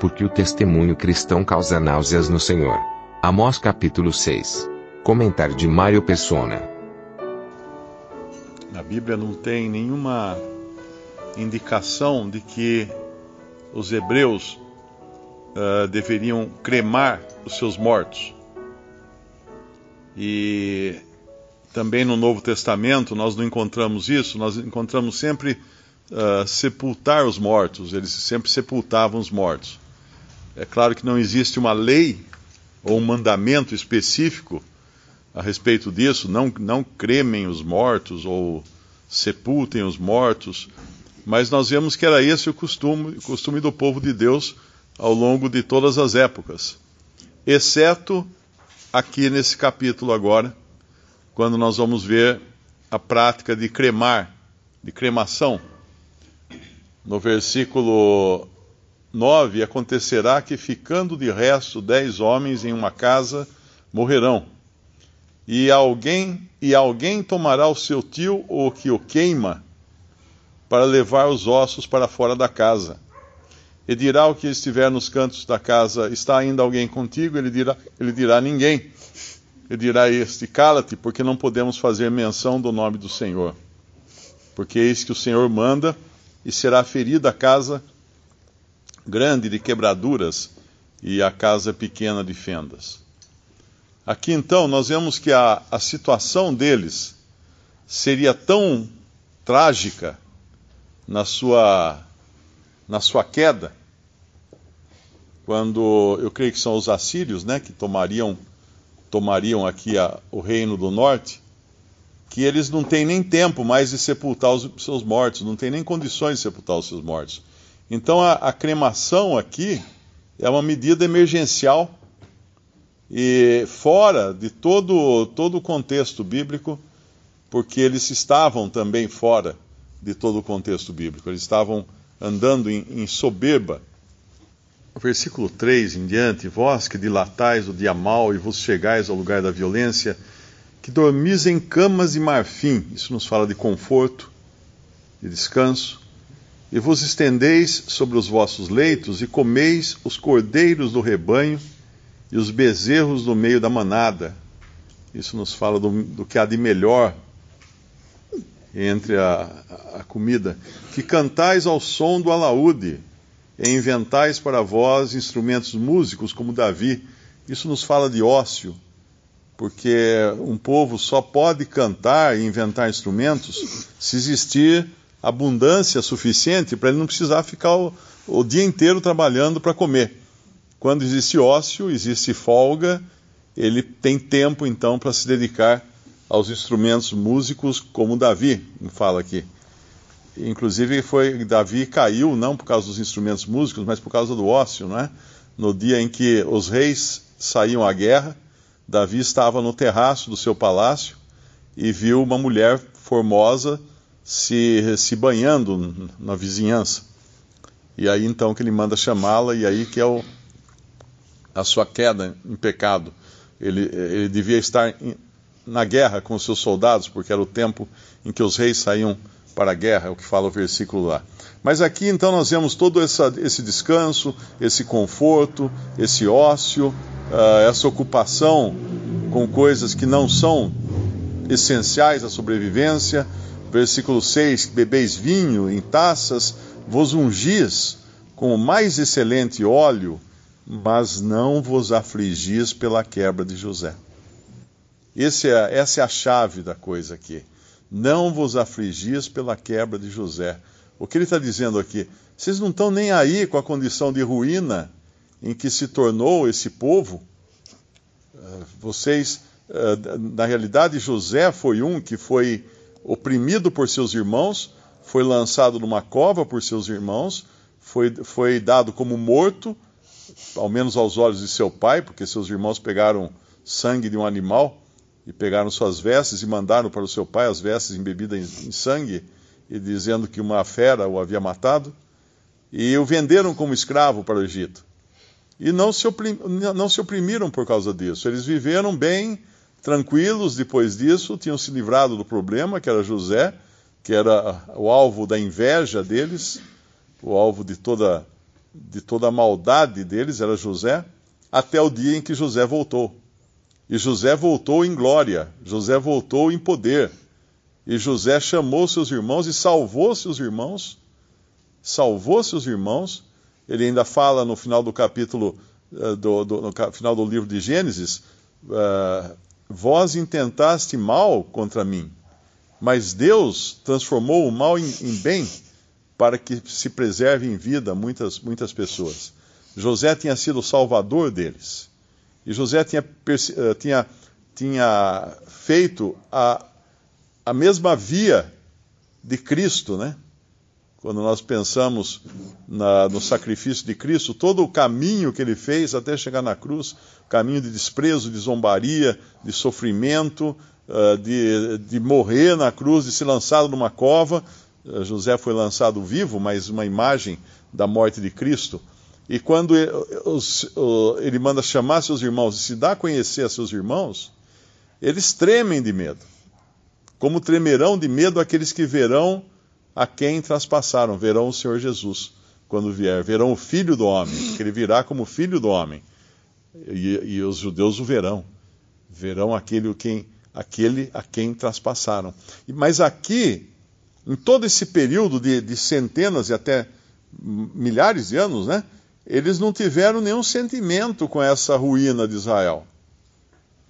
Porque o testemunho cristão causa náuseas no Senhor. Amós capítulo 6. Comentário de Mário Persona. Na Bíblia não tem nenhuma indicação de que os hebreus uh, deveriam cremar os seus mortos. E também no Novo Testamento nós não encontramos isso, nós encontramos sempre uh, sepultar os mortos, eles sempre sepultavam os mortos. É claro que não existe uma lei ou um mandamento específico a respeito disso, não, não cremem os mortos ou sepultem os mortos, mas nós vemos que era esse o costume, o costume do povo de Deus ao longo de todas as épocas, exceto aqui nesse capítulo agora, quando nós vamos ver a prática de cremar, de cremação. No versículo 9, acontecerá que ficando de resto dez homens em uma casa morrerão. E alguém e alguém tomará o seu tio ou que o queima para levar os ossos para fora da casa. E dirá o que estiver nos cantos da casa: Está ainda alguém contigo? Ele dirá, ele dirá ninguém. Ele dirá este: Cala-te, porque não podemos fazer menção do nome do Senhor. Porque eis que o Senhor manda, e será ferida a casa grande de quebraduras e a casa pequena de fendas. Aqui então nós vemos que a, a situação deles seria tão trágica na sua, na sua queda, quando eu creio que são os assírios, né, que tomariam tomariam aqui a, o reino do norte, que eles não têm nem tempo mais de sepultar os seus mortos, não têm nem condições de sepultar os seus mortos. Então a, a cremação aqui é uma medida emergencial e fora de todo todo o contexto bíblico, porque eles estavam também fora de todo o contexto bíblico. Eles estavam andando em, em soberba. Versículo 3 em diante: Vós que dilatais o dia mal e vos chegais ao lugar da violência, que dormis em camas de marfim. Isso nos fala de conforto, de descanso. E vos estendeis sobre os vossos leitos e comeis os cordeiros do rebanho e os bezerros do meio da manada. Isso nos fala do, do que há de melhor entre a, a comida, que cantais ao som do alaúde, e inventais para vós instrumentos músicos como Davi. Isso nos fala de ócio, porque um povo só pode cantar e inventar instrumentos se existir abundância suficiente para ele não precisar ficar o, o dia inteiro trabalhando para comer. Quando existe ócio, existe folga, ele tem tempo então para se dedicar aos instrumentos músicos, como Davi fala aqui. Inclusive, foi Davi caiu não por causa dos instrumentos músicos, mas por causa do ócio, não é? No dia em que os reis saíam à guerra, Davi estava no terraço do seu palácio e viu uma mulher formosa se, se banhando na vizinhança. E aí então que ele manda chamá-la, e aí que é o, a sua queda em pecado. Ele, ele devia estar na guerra com os seus soldados, porque era o tempo em que os reis saíam para a guerra, é o que fala o versículo lá. Mas aqui então nós vemos todo essa, esse descanso, esse conforto, esse ócio, uh, essa ocupação com coisas que não são essenciais à sobrevivência. Versículo 6: Bebeis vinho em taças, vos ungis com o mais excelente óleo, mas não vos afligis pela quebra de José. É, essa é a chave da coisa aqui. Não vos afligis pela quebra de José. O que ele está dizendo aqui? Vocês não estão nem aí com a condição de ruína em que se tornou esse povo. Eh, vocês, eh, na realidade, José foi um que foi oprimido por seus irmãos, foi lançado numa cova por seus irmãos, foi, foi dado como morto, ao menos aos olhos de seu pai, porque seus irmãos pegaram sangue de um animal e pegaram suas vestes e mandaram para o seu pai as vestes embebidas em sangue, e dizendo que uma fera o havia matado, e o venderam como escravo para o Egito. E não se, não se oprimiram por causa disso. Eles viveram bem, tranquilos depois disso, tinham se livrado do problema, que era José, que era o alvo da inveja deles, o alvo de toda, de toda a maldade deles, era José, até o dia em que José voltou. E José voltou em glória, José voltou em poder. E José chamou seus irmãos e salvou seus irmãos, salvou seus irmãos. Ele ainda fala no final do capítulo, uh, do, do, no final do livro de Gênesis: uh, Vós intentaste mal contra mim, mas Deus transformou o mal em, em bem para que se preserve em vida muitas, muitas pessoas. José tinha sido o salvador deles. E José tinha, eh, tinha, tinha feito a, a mesma via de Cristo, né? Quando nós pensamos na, no sacrifício de Cristo, todo o caminho que ele fez até chegar na cruz caminho de desprezo, de zombaria, de sofrimento, uh, de, de morrer na cruz, de ser lançado numa cova. Uh, José foi lançado vivo, mas uma imagem da morte de Cristo. E quando os, ele manda chamar seus irmãos e se dá a conhecer a seus irmãos, eles tremem de medo. Como tremerão de medo aqueles que verão a quem traspassaram, verão o Senhor Jesus quando vier, verão o Filho do Homem, que ele virá como Filho do Homem. E, e os judeus o verão. Verão aquele, quem, aquele a quem traspassaram. Mas aqui, em todo esse período de, de centenas e até milhares de anos, né? Eles não tiveram nenhum sentimento com essa ruína de Israel.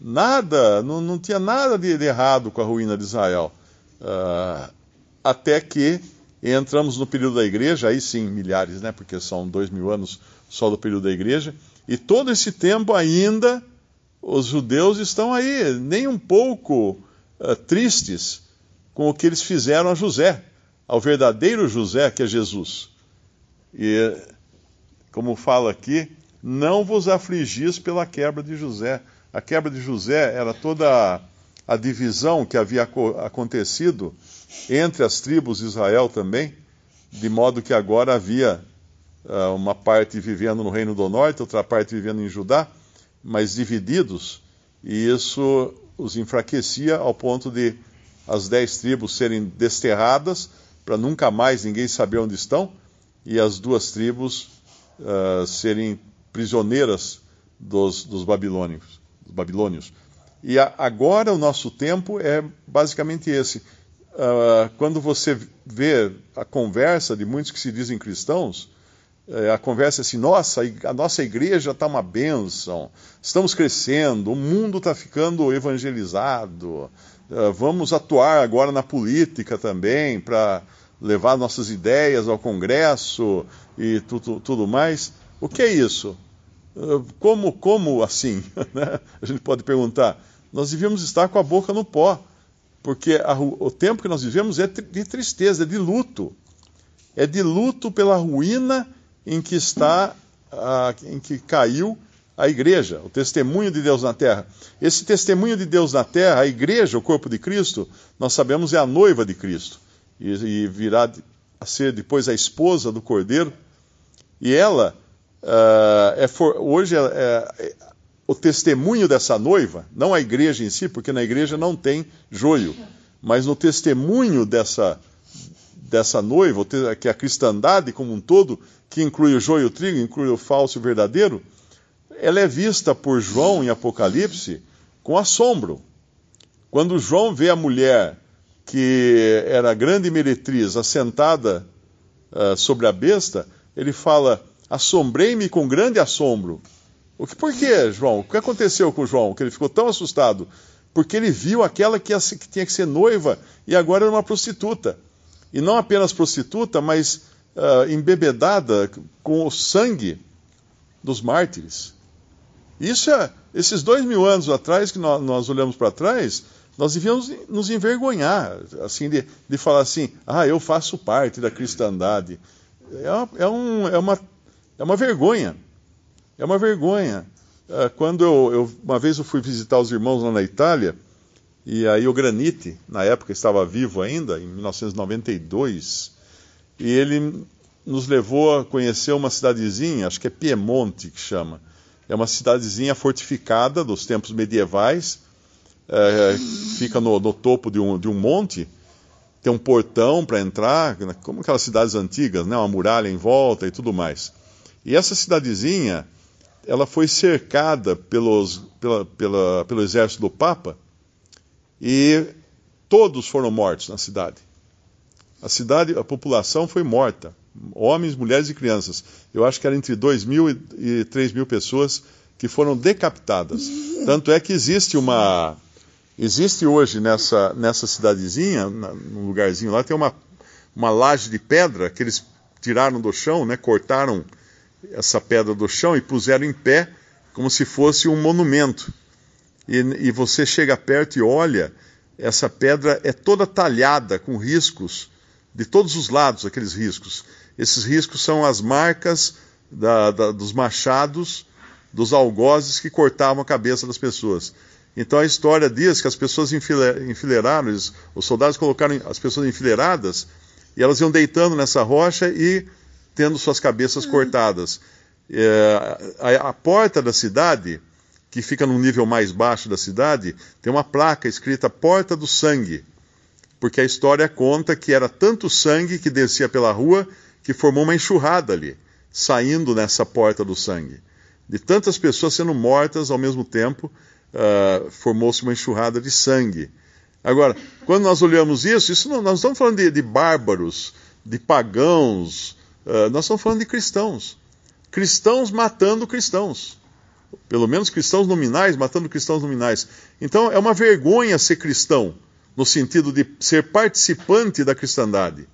Nada, não, não tinha nada de, de, errado com a ruína de Israel. Uh, até que entramos no período da igreja, aí sim, milhares, né? Porque são dois mil anos só do período da igreja. E todo esse tempo ainda os judeus estão aí, nem um pouco uh, tristes com o que eles fizeram a José, ao verdadeiro José, que é Jesus. E, como fala aqui, não vos afligis pela quebra de José. A quebra de José era toda a, a divisão que havia acontecido entre as tribos de Israel também, de modo que agora havia uh, uma parte vivendo no Reino do Norte, outra parte vivendo em Judá, mas divididos, e isso os enfraquecia ao ponto de as dez tribos serem desterradas, para nunca mais ninguém saber onde estão, e as duas tribos uh, serem prisioneiras dos, dos babilônios, dos babilônios. E a, agora o nosso tempo é basicamente esse. Uh, quando você vê a conversa de muitos que se dizem cristãos, é, a conversa é assim: nossa, a nossa igreja está uma bênção, estamos crescendo, o mundo está ficando evangelizado, é, vamos atuar agora na política também para levar nossas ideias ao Congresso e tudo, tudo mais. O que é isso? É, como, como assim? Né? a gente pode perguntar. Nós devíamos estar com a boca no pó, porque a, o tempo que nós vivemos é de tristeza, é de luto. É de luto pela ruína em que está, em que caiu a igreja, o testemunho de Deus na terra. Esse testemunho de Deus na terra, a igreja, o corpo de Cristo, nós sabemos é a noiva de Cristo e, e virá a ser depois a esposa do Cordeiro. E ela uh, é for, hoje é, é, o testemunho dessa noiva, não a igreja em si, porque na igreja não tem joio, mas no testemunho dessa dessa noiva, que é a cristandade como um todo, que inclui o joio e o trigo, inclui o falso e o verdadeiro, ela é vista por João em Apocalipse com assombro. Quando João vê a mulher que era grande meretriz assentada uh, sobre a besta, ele fala: Assombrei-me com grande assombro. O que, por quê, João? O que aconteceu com João? Que ele ficou tão assustado? Porque ele viu aquela que, que tinha que ser noiva e agora era uma prostituta. E não apenas prostituta, mas uh, embebedada com o sangue dos mártires. Isso é, esses dois mil anos atrás, que nós, nós olhamos para trás, nós devíamos nos envergonhar, assim, de, de falar assim, ah, eu faço parte da cristandade. É, é, um, é, uma, é uma vergonha. É uma vergonha. É, quando eu, eu, uma vez eu fui visitar os irmãos lá na Itália, e aí o Granite, na época estava vivo ainda, em 1992, e ele nos levou a conhecer uma cidadezinha, acho que é Piemonte que chama. É uma cidadezinha fortificada dos tempos medievais, é, fica no, no, topo de um, de um monte, tem um portão para entrar, como aquelas cidades antigas, né, uma muralha em volta e tudo mais. E essa cidadezinha, ela foi cercada pelos, pela, pela, pelo exército do Papa e todos foram mortos na cidade. A cidade, a população foi morta, homens, mulheres e crianças. Eu acho que era entre 2 mil e 3 mil pessoas que foram decapitadas. Tanto é que existe uma Existe hoje nessa, nessa cidadezinha, num lugarzinho lá, tem uma, uma laje de pedra que eles tiraram do chão, né, cortaram essa pedra do chão e puseram em pé como se fosse um monumento. E, e você chega perto e olha, essa pedra é toda talhada com riscos de todos os lados, aqueles riscos. Esses riscos são as marcas da, da, dos machados, dos algozes que cortavam a cabeça das pessoas. Então a história diz que as pessoas enfileiraram, os soldados colocaram as pessoas enfileiradas e elas iam deitando nessa rocha e tendo suas cabeças uhum. cortadas. É, a, a, porta da cidade, que fica num nível mais baixo da cidade, tem uma placa escrita Porta do Sangue, porque a história conta que era tanto sangue que descia pela rua que formou uma enxurrada ali, saindo nessa Porta do Sangue. De tantas pessoas sendo mortas ao mesmo tempo uh, formou-se uma enxurrada de sangue. Agora, quando nós olhamos isso, isso não, nós não estamos falando de, de bárbaros, de pagãos, uh, nós estamos falando de cristãos. Cristãos matando cristãos. Pelo menos cristãos nominais matando cristãos nominais. Então é uma vergonha ser cristão, no sentido de ser participante da cristandade.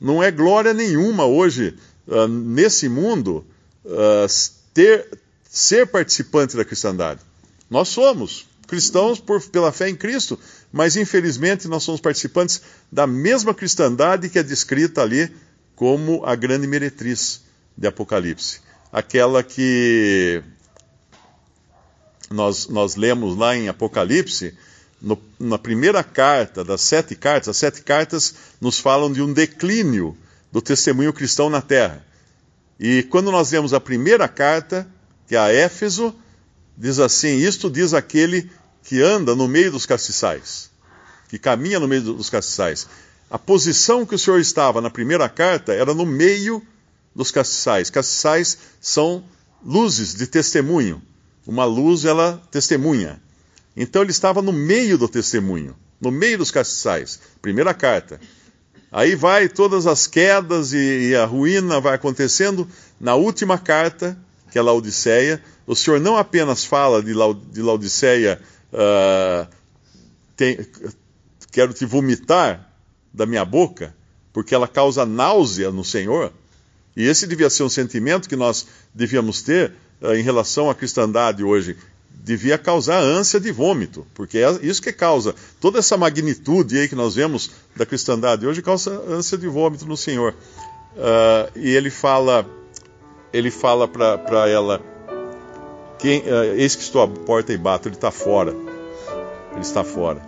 Não é glória nenhuma hoje, uh, nesse mundo, uh, ter, ser participante da cristandade. Nós somos cristãos por, pela fé em Cristo, mas infelizmente nós somos participantes da mesma cristandade que é descrita ali como a grande meretriz de Apocalipse. Aquela que nós, nós lemos lá em Apocalipse, no, na primeira carta das sete cartas, as sete cartas nos falam de um declínio do testemunho cristão na terra. E quando nós lemos a primeira carta, que é a Éfeso, diz assim: Isto diz aquele que anda no meio dos castiçais, que caminha no meio dos castiçais. A posição que o Senhor estava na primeira carta era no meio dos castiçais. Castiçais são luzes de testemunho. Uma luz, ela testemunha. Então ele estava no meio do testemunho, no meio dos castiçais. Primeira carta. Aí vai todas as quedas e, a ruína vai acontecendo. Na última carta, que é Laodiceia, o Senhor não apenas fala de, Laodiceia, uh, tem, quero te vomitar da minha boca, porque ela causa náusea no Senhor. E esse devia ser um sentimento que nós devíamos ter uh, em relação à cristandade hoje. Devia causar ânsia de vômito, porque é isso que causa. Toda essa magnitude aí que nós vemos da cristandade hoje causa ânsia de vômito no Senhor. Uh, e ele fala, ele fala para ela quem, uh, eis que estou à porta e bato, ele está fora. Ele está fora.